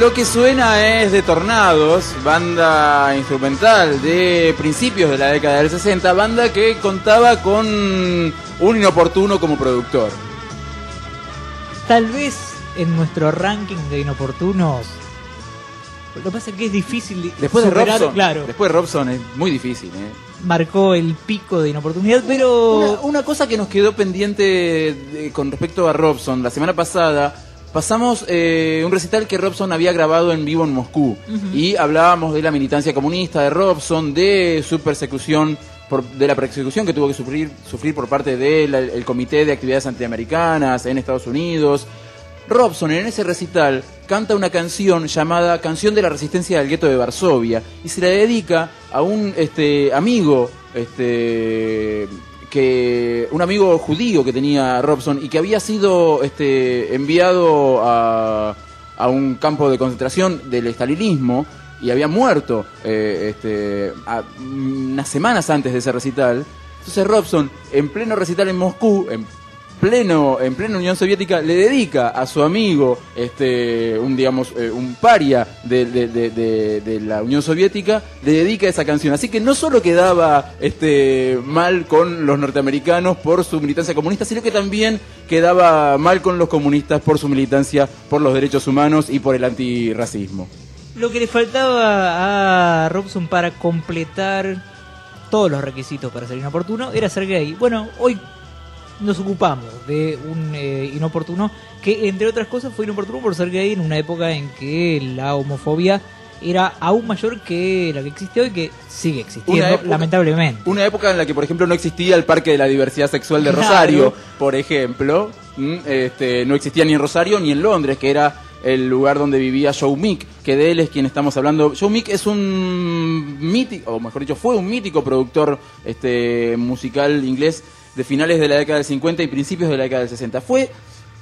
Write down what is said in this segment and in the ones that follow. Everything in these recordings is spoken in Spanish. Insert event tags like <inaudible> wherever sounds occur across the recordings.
lo que suena es de Tornados, banda instrumental de principios de la década del 60, banda que contaba con un inoportuno como productor. Tal vez en nuestro ranking de inoportunos. Lo que pasa es que es difícil Después de Robson, claro. después de Robson es muy difícil, ¿eh? Marcó el pico de inoportunidad, pero. Una, una cosa que nos quedó pendiente de- con respecto a Robson, la semana pasada pasamos eh, un recital que Robson había grabado en vivo en Moscú y hablábamos de la militancia comunista de Robson, de su persecución, por- de la persecución que tuvo que sufrir, sufrir por parte del Comité de Actividades Antiamericanas en Estados Unidos. Robson en ese recital canta una canción llamada Canción de la Resistencia del Gueto de Varsovia y se la dedica a un este, amigo este, que un amigo judío que tenía Robson y que había sido este, enviado a, a un campo de concentración del estalinismo y había muerto eh, este, unas semanas antes de ese recital. Entonces Robson, en pleno recital en Moscú, en pleno en plena Unión Soviética le dedica a su amigo este un digamos eh, un paria de, de- de- de- la Unión Soviética le dedica esa canción así que no solo quedaba este mal con los norteamericanos por su militancia comunista sino que también quedaba mal con los comunistas por su militancia por los derechos humanos y por el antirracismo Lo que le faltaba a Robson para completar todos los requisitos para ser inoportuno era ser gay. Bueno, hoy nos ocupamos de un eh, inoportuno que, entre otras cosas, fue inoportuno por ser gay en una época en que la homofobia era aún mayor que la que existe hoy, que sigue existiendo, Una época- lamentablemente. Una época en la que, por ejemplo, no existía el Parque de la Diversidad Sexual de Claro. Rosario, por ejemplo. Este, no existía ni en Rosario ni en Londres, que era el lugar donde vivía Joe Meek, que de él es quien estamos hablando. Joe Meek es un mítico, o mejor dicho, fue un mítico productor este, musical inglés de finales de la década del 50 y principios de la década del 60. Fue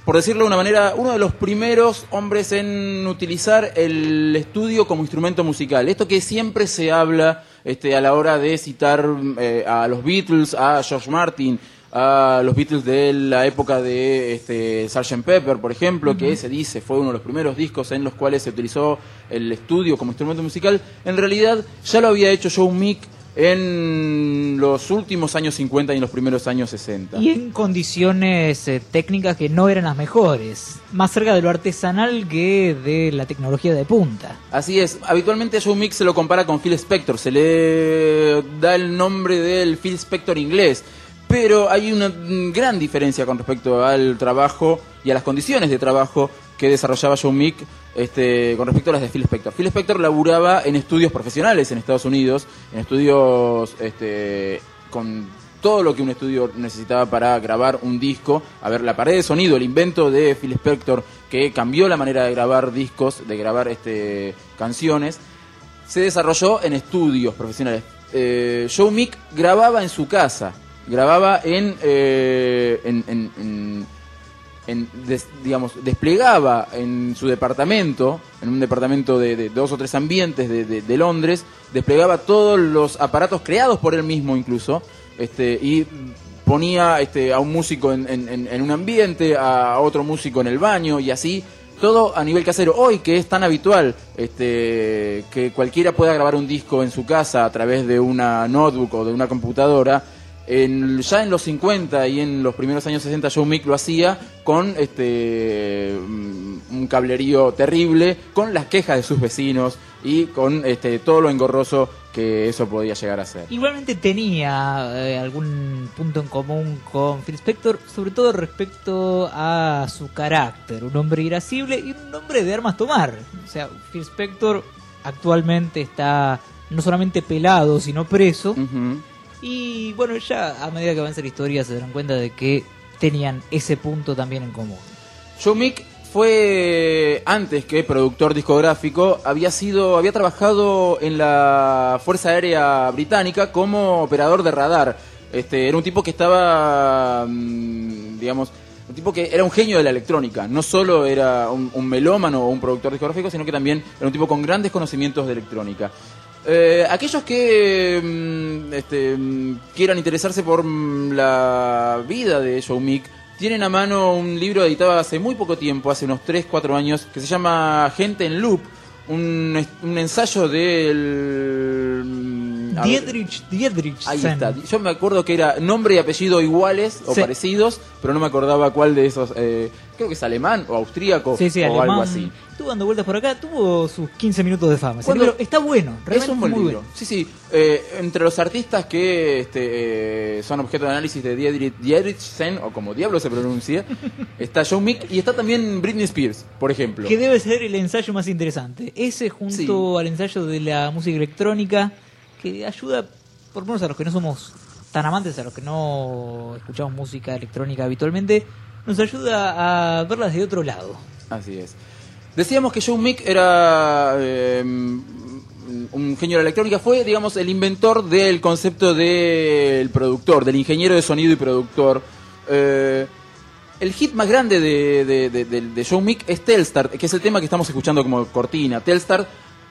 por decirlo de una manera, uno de los primeros hombres en utilizar el estudio como instrumento musical. Esto que siempre se habla este, a la hora de citar eh, a los Beatles, a George Martin, a los Beatles de la época de este, Sgt. Pepper, por ejemplo, que se dice fue uno de los primeros discos en los cuales se utilizó el estudio como instrumento musical. En realidad ya lo había hecho Joe Meek en los últimos años 50 y en los primeros años 60. Y en condiciones eh, técnicas que no eran las mejores, más cerca de lo artesanal que de la tecnología de punta. Así es, habitualmente a Joe Meek se lo compara con Phil Spector, se le da el nombre del Phil Spector inglés, pero hay una gran diferencia con respecto al trabajo y a las condiciones de trabajo que desarrollaba Joe Meek este, con respecto a las de Phil Spector. Phil Spector laburaba en estudios profesionales en Estados Unidos, en estudios este, con todo lo que un estudio necesitaba para grabar un disco. A ver, la pared de sonido, el invento de Phil Spector que cambió la manera de grabar discos, de grabar este, canciones, se desarrolló en estudios profesionales. Eh, Joe Meek grababa en su casa, grababa en, eh, en des- digamos, desplegaba en su departamento, en un departamento de, dos o tres ambientes de, de- Londres, desplegaba todos los aparatos creados por él mismo incluso, este, y ponía este, a un músico en, en- en- en un ambiente, a otro músico en el baño, y así, todo a nivel casero. Hoy que es tan habitual este, que cualquiera pueda grabar un disco en su casa a través de una notebook o de una computadora, en, ya en los 50 y en los primeros años 60 Joe Meek lo hacía con este mm, un cablerío terrible, con las quejas de sus vecinos y con este todo lo engorroso que eso podía llegar a ser. Igualmente tenía eh, algún punto en común con Phil Spector, sobre todo respecto a su carácter, un hombre irascible y un hombre de armas tomar. O sea, Phil Spector actualmente está no solamente pelado, sino preso. Y bueno, ya a medida que avanza la historia se darán cuenta de que tenían ese punto también en común. Meek fue antes que productor discográfico, había sido, había trabajado en la Fuerza Aérea Británica como operador de radar. Este, era un tipo que estaba, mm, digamos, un tipo que era un genio de la electrónica. No solo era un, un melómano o un productor discográfico, sino que también era un tipo con grandes conocimientos de electrónica. Eh, aquellos que mm, este, mm, quieran interesarse por mm, la vida de Meek, tienen a mano un libro editado hace muy poco tiempo, hace unos 3, 4 años, que se llama Gente en Loop, un ensayo del... Dietrich, Dietrich. Ahí está. Yo me acuerdo que era nombre y apellido iguales o Sí. parecidos, pero no me acordaba cuál de esos. eh, creo que es alemán o austríaco Sí, sí, o alemán. algo así. Estuvo dando vueltas por acá, tuvo sus 15 minutos de fama. Ese ¿Cuándo- libro está bueno, realmente Es un buen muy libro. bueno. Sí, sí. Eh, entre los artistas que este, eh, son objeto de análisis de Dietrich, Dietrichsen, o como diablo se pronuncia, <laughs> está Joe Mick y está también Britney Spears, por ejemplo. Que debe ser el ensayo más interesante. Ese junto Sí. al ensayo de la música electrónica, que ayuda, por lo menos a los que no somos tan amantes, a los que no escuchamos música electrónica habitualmente, nos ayuda a verla desde otro lado. Así es. Decíamos que Joe Mick era eh, un genio de la electrónica, fue, digamos, el inventor del concepto del productor, del ingeniero de sonido y productor. Eh, el hit más grande de, de, de- de- de Joe Mick es Telstar, que es el tema que estamos escuchando como cortina. Telstar,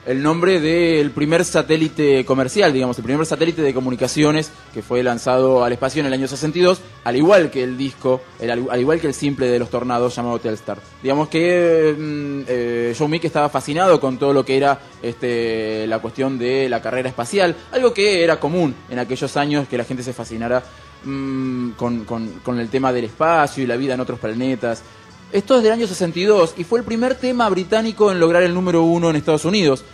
el nombre del primer satélite comercial, digamos, el primer satélite de comunicaciones que fue lanzado al espacio en el año 62, al igual que el disco, el- al igual que el simple de los tornados llamado Telstar. Digamos que mm, eh, Joe Mick estaba fascinado con todo lo que era este, la cuestión de la carrera espacial, algo que era común en aquellos años que la gente se fascinara mm, con- con el tema del espacio y la vida en otros planetas. Esto es del año 62 y fue el primer tema británico en lograr el número uno en Estados Unidos.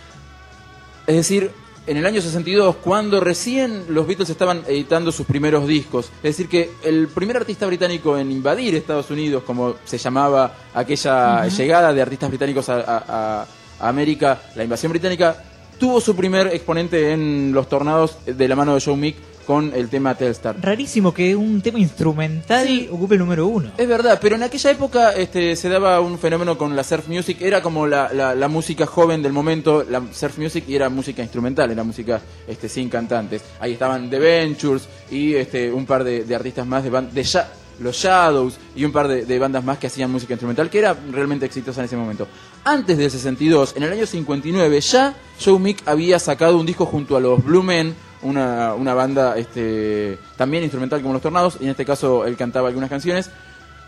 Es decir, en el año 62, cuando recién los Beatles estaban editando sus primeros discos. Es decir, que el primer artista británico en invadir Estados Unidos, como se llamaba aquella llegada de artistas británicos a, a- a- a América, la invasión británica, tuvo su primer exponente en Los Tornados de la mano de Joe Mick con el tema Telstar. Rarísimo que un tema instrumental Sí. ocupe el número uno. Es verdad, pero en aquella época este, se daba un fenómeno con la surf music, era como la, la- la música joven del momento, la surf music y era música instrumental, era música este, sin cantantes. Ahí estaban The Ventures y este, un par de, de artistas más de, ban- de ya- los Shadows y un par de, de bandas más que hacían música instrumental, que era realmente exitosa en ese momento. Antes del 62, en el año 59, ya Joe Mick había sacado un disco junto a los Blue Men, una, una banda este, también instrumental como los Tornados, y en este caso él cantaba algunas canciones.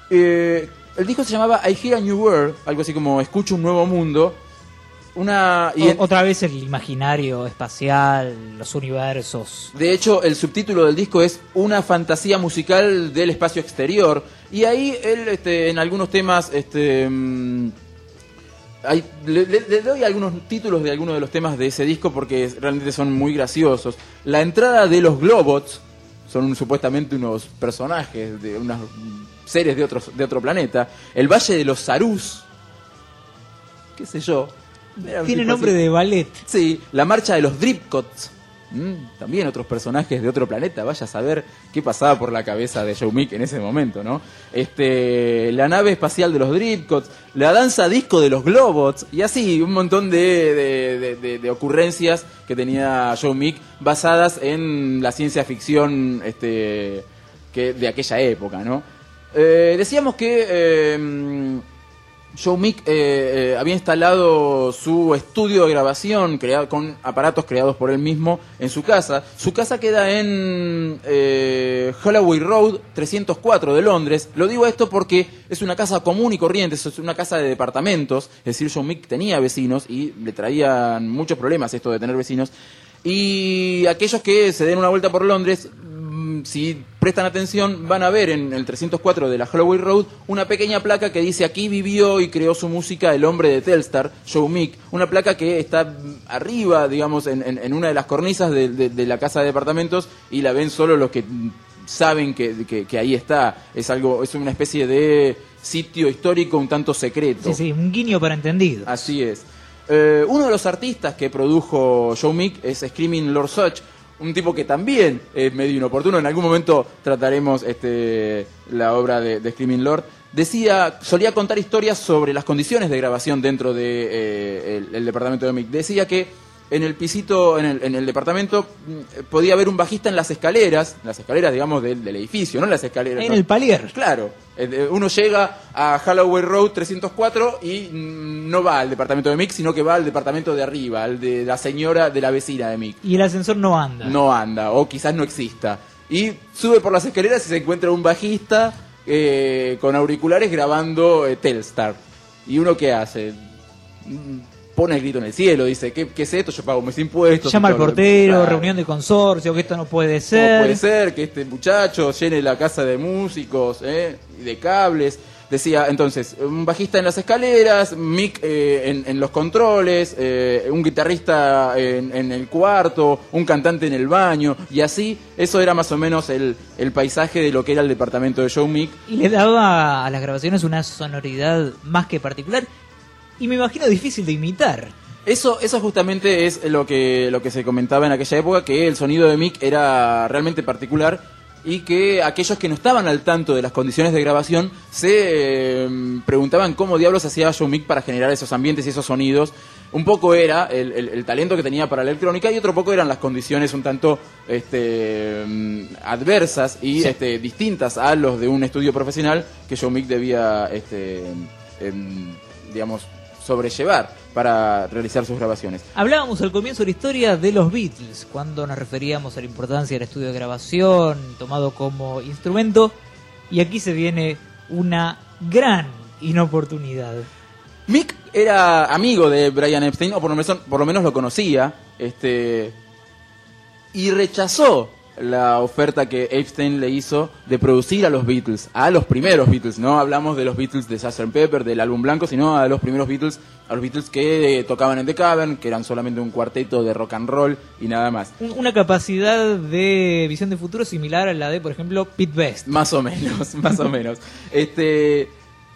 Eh, el disco se llamaba I Hear a New World, algo así como Escucho un nuevo mundo. Una, y O- en- Otra vez el imaginario espacial, los universos. de hecho, el subtítulo del disco es Una fantasía musical del espacio exterior. Y ahí él, este, en algunos temas, este, mm, hay- le, doy algunos títulos de algunos de los temas de ese disco porque realmente son muy graciosos. La entrada de los Globots, son un- supuestamente unos personajes de unos seres de, otros, de otro planeta. El Valle de los Sarús, qué sé yo. Tiene nombre así. de ballet. Sí, la marcha de los Dripcots. Mm, también otros personajes de otro planeta. Vaya a saber qué pasaba por la cabeza de Joe Mick en ese momento, ¿no? Este, la nave espacial de los Dripcots, la danza disco de los Globots, y así un montón de, de- ocurrencias que tenía Joe Mick basadas en la ciencia ficción este, que, de aquella época, ¿no? Eh, decíamos que eh, Joe Mick eh, eh, había instalado su estudio de grabación creado con aparatos creados por él mismo en su casa. Su casa queda en eh, Holloway Road 304 de Londres. Lo digo esto porque es una casa común y corriente, es una casa de departamentos. Es decir, Joe Mick tenía vecinos y le traían muchos problemas esto de tener vecinos. Y aquellos que se den una vuelta por Londres, si prestan atención, van a ver en el 304 de la Holloway Road una pequeña placa que dice aquí vivió y creó su música el hombre de Telstar, Joe Mick. Una placa que está arriba, digamos, en, en- en una de las cornisas de, de- de la casa de departamentos y la ven solo los que saben que, que- que ahí está. Es algo, es una especie de sitio histórico un tanto secreto. Sí, sí, un guiño para entendido. Así es. Eh, uno de los artistas que produjo Joe Mick es Screaming Lord Such, un tipo que también es medio inoportuno. En algún momento trataremos este, la obra de, de Screaming Lord. Decía, solía contar historias sobre las condiciones de grabación dentro del de, eh, departamento de Mick. Decía que en el pisito, en el, en el departamento, mm, podía haber un bajista en las escaleras, las escaleras, digamos, del, del edificio, no en las escaleras. En no. el palier. Claro, eh, uno llega a Holloway Road 304 y mm, no va al departamento de Mick, sino que va al departamento de arriba, al de la señora de la vecina de Mick. Y el ascensor no anda. No anda, o quizás no exista. Y sube por las escaleras y se encuentra un bajista eh, con auriculares grabando eh, Telstar. ¿Y uno qué hace? Pone el grito en el cielo, dice, ¿qué, qué es esto? Yo pago mis impuestos. Llama al portero, reunión de consorcio, que esto no puede ¿Cómo ser. puede ser que este muchacho llene la casa de músicos eh, y de cables? Decía, entonces, un bajista en las escaleras, Mick eh, en, en los controles, eh, un guitarrista en, en el cuarto, un cantante en el baño, y así, eso era más o menos el, el paisaje de lo que era el departamento de Joe Mick. Y le daba a las grabaciones una sonoridad más que particular. Y me imagino difícil de imitar. Eso, eso justamente es lo que, lo que se comentaba en aquella época, que el sonido de Mick era realmente particular y que aquellos que no estaban al tanto de las condiciones de grabación se eh, preguntaban cómo diablos hacía Joe Mick para generar esos ambientes y esos sonidos. Un poco era el, el- el talento que tenía para la electrónica y otro poco eran las condiciones un tanto este, mm, adversas y Sí. este, distintas a los de un estudio profesional que Joe Mick debía, este, em, digamos, sobrellevar para realizar sus grabaciones. Hablábamos al comienzo de la historia de los Beatles, cuando nos referíamos a la importancia del estudio de grabación tomado como instrumento, y aquí se viene una gran inoportunidad. Mick era amigo de Brian Epstein, o por lo menos, por lo, menos lo conocía, este, y rechazó la oferta que Epstein le hizo de producir a los Beatles, a los primeros Beatles, no hablamos de los Beatles de Sgt. Pepper, del álbum blanco, sino a los primeros Beatles, a los Beatles que eh, tocaban en The Cavern, que eran solamente un cuarteto de rock and roll y nada más. Un- Una capacidad de visión de futuro similar a la de, por ejemplo, Pete Best. Más o menos, <laughs> más o menos. Este,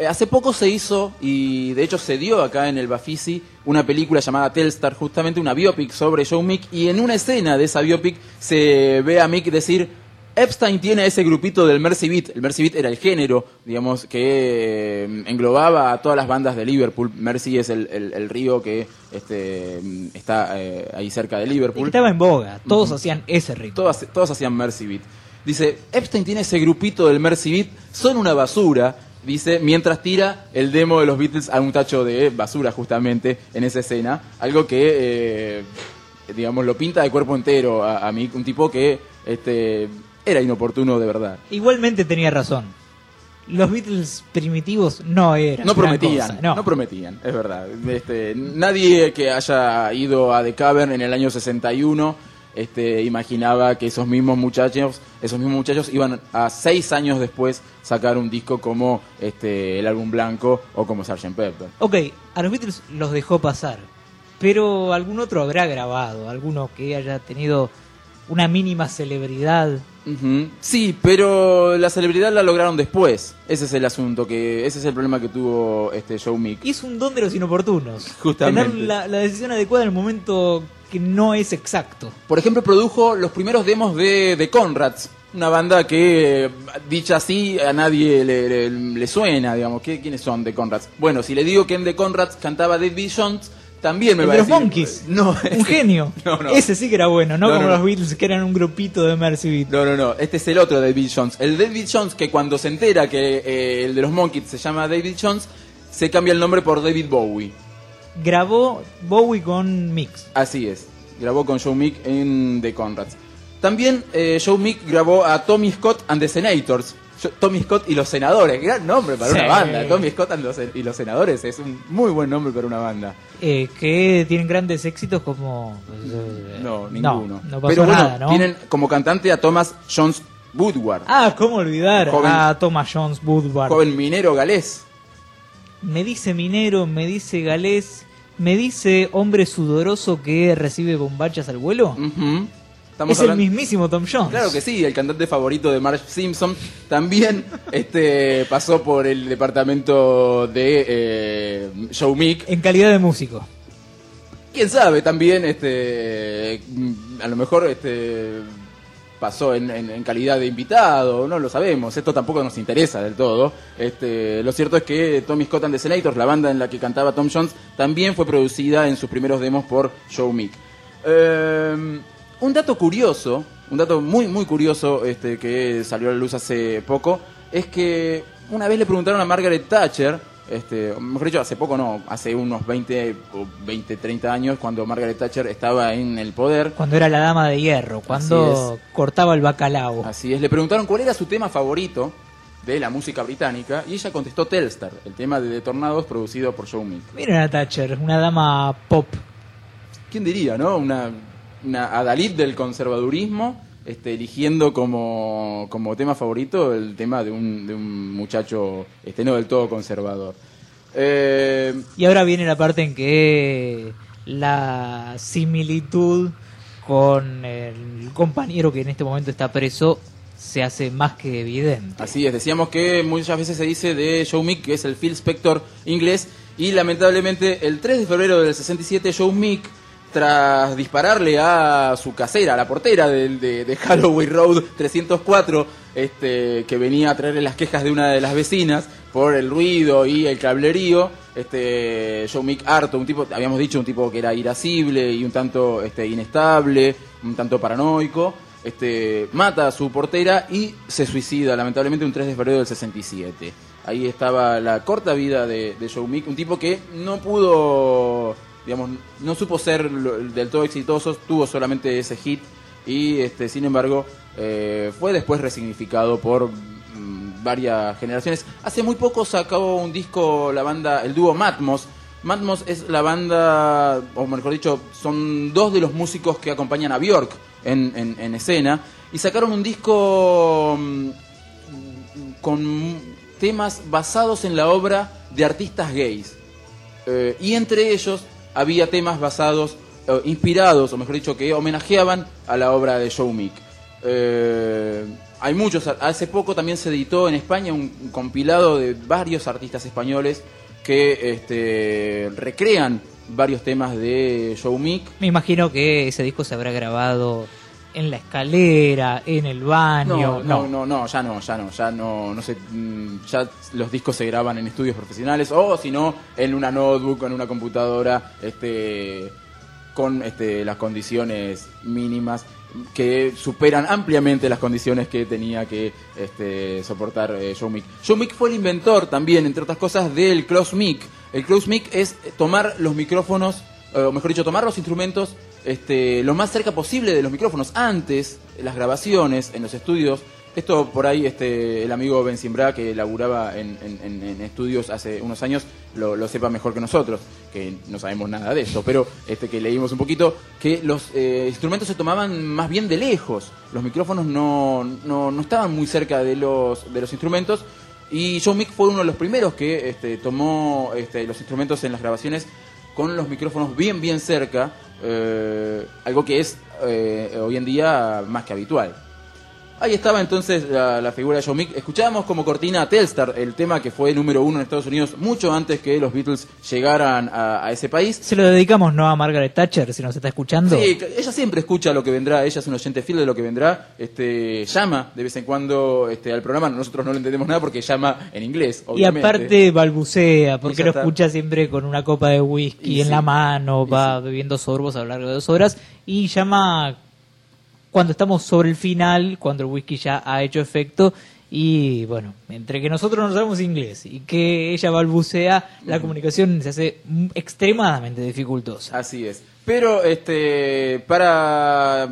hace poco se hizo, y de hecho se dio acá en el Bafisi, una película llamada Telstar, justamente una biopic sobre Joe Mick, y en una escena de esa biopic se ve a Mick decir, Epstein tiene ese grupito del Mercy Beat. El Mercy Beat era el género, digamos, que eh, englobaba a todas las bandas de Liverpool. Mercy es el, el- el río que este, está eh, ahí cerca de Liverpool. Estaba en boga, todos hacían ese ritmo. Todas, todos hacían Mercy Beat. Dice, Epstein tiene ese grupito del Mercy Beat, son una basura, dice, mientras tira el demo de los Beatles a un tacho de basura justamente en esa escena. Algo que, eh, digamos, lo pinta de cuerpo entero a, a Mick, un tipo que este, era inoportuno de verdad. Igualmente tenía razón. Los Beatles primitivos no eran. No prometían, cosa, no. no. prometían, es verdad. Este, nadie que haya ido a The Cavern en el año 61 este, imaginaba que esos mismos muchachos, esos mismos muchachos iban a seis años después sacar un disco como este, el álbum blanco o como Sgt. Pepper. Ok, a los Beatles los dejó pasar. Pero algún otro habrá grabado, alguno que haya tenido una mínima celebridad. Sí, pero la celebridad la lograron después. Ese es el asunto, que ese es el problema que tuvo este Joe Mick. Y es un don de los inoportunos. Justamente. Tener la, la decisión adecuada en el momento que no es exacto. Por ejemplo, produjo los primeros demos de, de Conrads, una banda que, eh, dicha así, a nadie le, le- le suena, digamos. ¿Qué, ¿Quiénes son The Conrads? Bueno, si le digo que en The Conrads cantaba David Jones, también me El va de a los decir... Monkeys. No, Un genio. <laughs> No, no. Ese sí que era bueno, no, No, como los Beatles que eran un grupito de Mercy Beat. No, no, no. Este es el otro David Jones. El David Jones que cuando se entera que eh, el de los Monkeys se llama David Jones, se cambia el nombre por David Bowie. Grabó Bowie con Mix. Así es. Grabó con Joe Mick en The Conrads. También eh, Joe Mick grabó a Tommy Scott and the Senators. Yo- Tommy Scott y los senadores. Gran nombre para Sí. una banda. Tommy Scott and los- y los senadores es un muy buen nombre para una banda. eh, que tienen grandes éxitos como... eh, No, ninguno. No, pasó Pero bueno, nada, ¿no? tienen como cantante a Thomas Jones Woodward. Ah, ¿cómo olvidar Joven- a Thomas Jones Woodward? Joven minero galés. Me dice minero, me dice galés, me dice hombre sudoroso que recibe bombachas al vuelo. Estamos es el mismísimo Tom Jones. Claro que sí, el cantante favorito de Marge Simpson también <laughs> este, pasó por el departamento de eh, Joe Mick. En calidad de músico. Quién sabe, también este, a lo mejor este, pasó en, en- en calidad de invitado, no lo sabemos, esto tampoco nos interesa del todo. Este, lo cierto es que Tommy Scott and the Senators, la banda en la que cantaba Tom Jones, también fue producida en sus primeros demos por Joe Mick. Eh, un dato curioso, un dato muy muy curioso este, que salió a la luz hace poco, es que una vez le preguntaron a Margaret Thatcher, este, mejor dicho, hace poco no, hace unos 20 o 20, 30 años, cuando Margaret Thatcher estaba en el poder, Cuando era la dama de hierro, cuando cortaba el bacalao. Así es, le preguntaron cuál era su tema favorito de la música británica y ella contestó Telstar, el tema de The Tornados producido por Joe Meek. Miren a Thatcher, una dama pop. ¿Quién diría, no? Una, una adalid del conservadurismo este, eligiendo como, como tema favorito el tema de un, de un muchacho este, no del todo conservador. Eh, Y ahora viene la parte en que la similitud con el compañero que en este momento está preso se hace más que evidente. Así es, decíamos que muchas veces se dice de Joe Meek que es el Phil Spector inglés y lamentablemente el 3 de febrero del 67 Joe Meek tras dispararle a su casera, a la portera de, de Holloway Road 304, este, que venía a traerle las quejas de una de las vecinas por el ruido y el cablerío, este, Joe Meek harto, un tipo, habíamos dicho, un tipo que era irascible y un tanto este, inestable, un tanto paranoico, este, mata a su portera y se suicida, lamentablemente, un 3 de febrero del 67. Ahí estaba la corta vida de, Joe Meek, un tipo que no pudo, digamos, no supo ser del todo exitoso, tuvo solamente ese hit y, este, sin embargo, eh, fue después resignificado por mm, varias generaciones. Hace muy poco sacó un disco la banda, el dúo Matmos. Matmos es la banda, o mejor dicho, son dos de los músicos que acompañan a Björk en, en- en escena. Y sacaron un disco mm, con temas basados en la obra de artistas gays. Eh, y entre ellos había temas basados, eh, inspirados, o mejor dicho, que homenajeaban a la obra de Joe Meek. Eh, hay muchos, hace poco también se editó en España un, un compilado de varios artistas españoles que este, recrean varios temas de Joe Meek. Me imagino que ese disco se habrá grabado en la escalera, en el baño. No, no, no, no, ya no, ya no, ya no, no sé, mm, ya los discos se graban en estudios profesionales o si no en una notebook, en una computadora, este, con este, las condiciones mínimas que superan ampliamente las condiciones que tenía que este, soportar eh, Joe Meek. Joe Meek fue el inventor también, entre otras cosas, del close mic. El close mic es tomar los micrófonos, eh, o mejor dicho, tomar los instrumentos este, lo más cerca posible de los micrófonos. Antes, las grabaciones en los estudios, esto por ahí este, el amigo Ben Simbra, que laburaba en, en- estudios hace unos años, lo, sepa mejor que nosotros, que no sabemos nada de esto, pero este, que leímos un poquito, que los eh, instrumentos se tomaban más bien de lejos, los micrófonos no, no, no estaban muy cerca de los, de los instrumentos, y Joe Meek fue uno de los primeros que este, tomó este, los instrumentos en las grabaciones con los micrófonos bien, bien cerca, eh, algo que es eh, hoy en día más que habitual. Ahí estaba entonces la, la figura de Joe Meek. Escuchábamos como cortina a Telstar, el tema que fue número uno en Estados Unidos mucho antes que los Beatles llegaran a, a ese país. Se lo dedicamos no a Margaret Thatcher, si nos está escuchando. Sí, ella siempre escucha lo que vendrá, ella es un oyente fiel de lo que vendrá, este, llama de vez en cuando este, al programa, nosotros no le entendemos nada porque llama en inglés, y obviamente. aparte balbucea, porque Y lo escucha siempre con una copa de whisky Y en sí. la mano, Y va sí. bebiendo sorbos a lo largo de dos horas y llama cuando estamos sobre el final, cuando el whisky ya ha hecho efecto y bueno, entre que nosotros no sabemos inglés y que ella balbucea, la comunicación se hace extremadamente dificultosa. Así es. Pero este para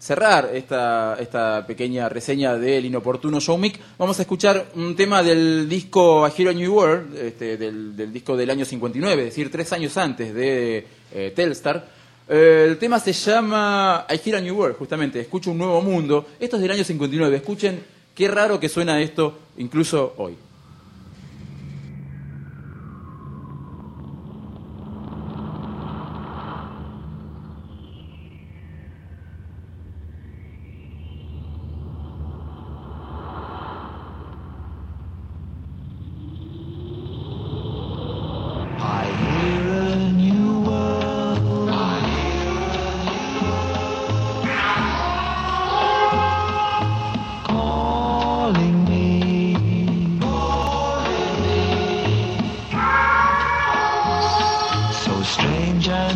cerrar esta, esta pequeña reseña del inoportuno Show Mic, vamos a escuchar un tema del disco A Hero New World, este, del, del disco del año 59, es decir, tres años antes de eh, Telstar. Eh, el tema se llama I Hear a New World, justamente, escucho un nuevo mundo. Esto es del año 59, escuchen qué raro que suena esto incluso hoy.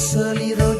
salido